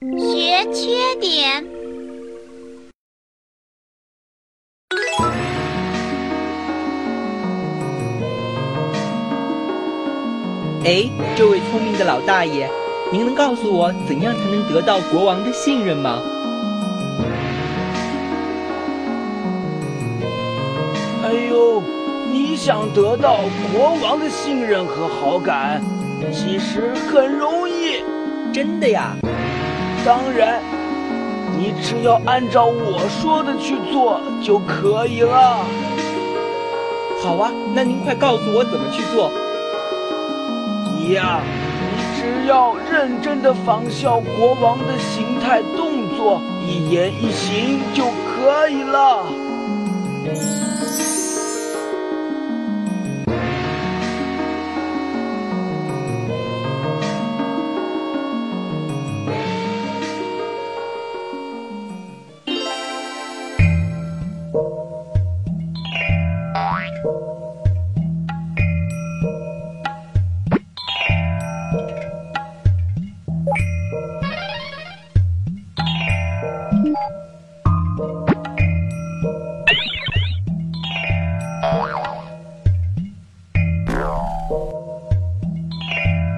学缺点。哎，这位聪明的老大爷，您能告诉我怎样才能得到国王的信任吗？哎呦，你想得到国王的信任和好感，其实很容易。真的呀？当然，你只要按照我说的去做就可以了。好啊，那您快告诉我怎么去做。你呀，你只要认真的仿效国王的形态动作，一言一行就可以了。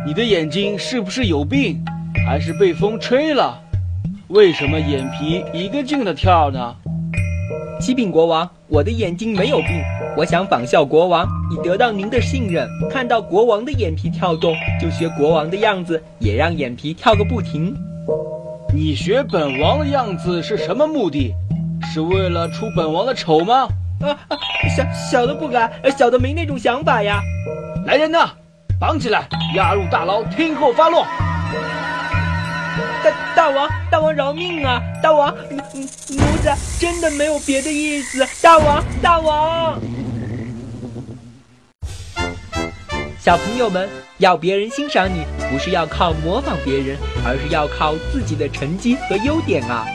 你的眼睛是不是有病，还是被风吹了？为什么眼皮一个劲的跳呢？启禀国王，我的眼睛没有病，我想仿效国王，以得到您的信任。看到国王的眼皮跳动，就学国王的样子，也让眼皮跳个不停。你学本王的样子是什么目的？是为了出本王的丑吗？啊啊！小小的不敢，小的没那种想法呀。来人呐，绑起来，押入大牢，听候发落。大大王，大王饶命啊！大王，奴奴才真的没有别的意思。大王，大王。小朋友们，要别人欣赏你，不是要靠模仿别人，而是要靠自己的成绩和优点啊。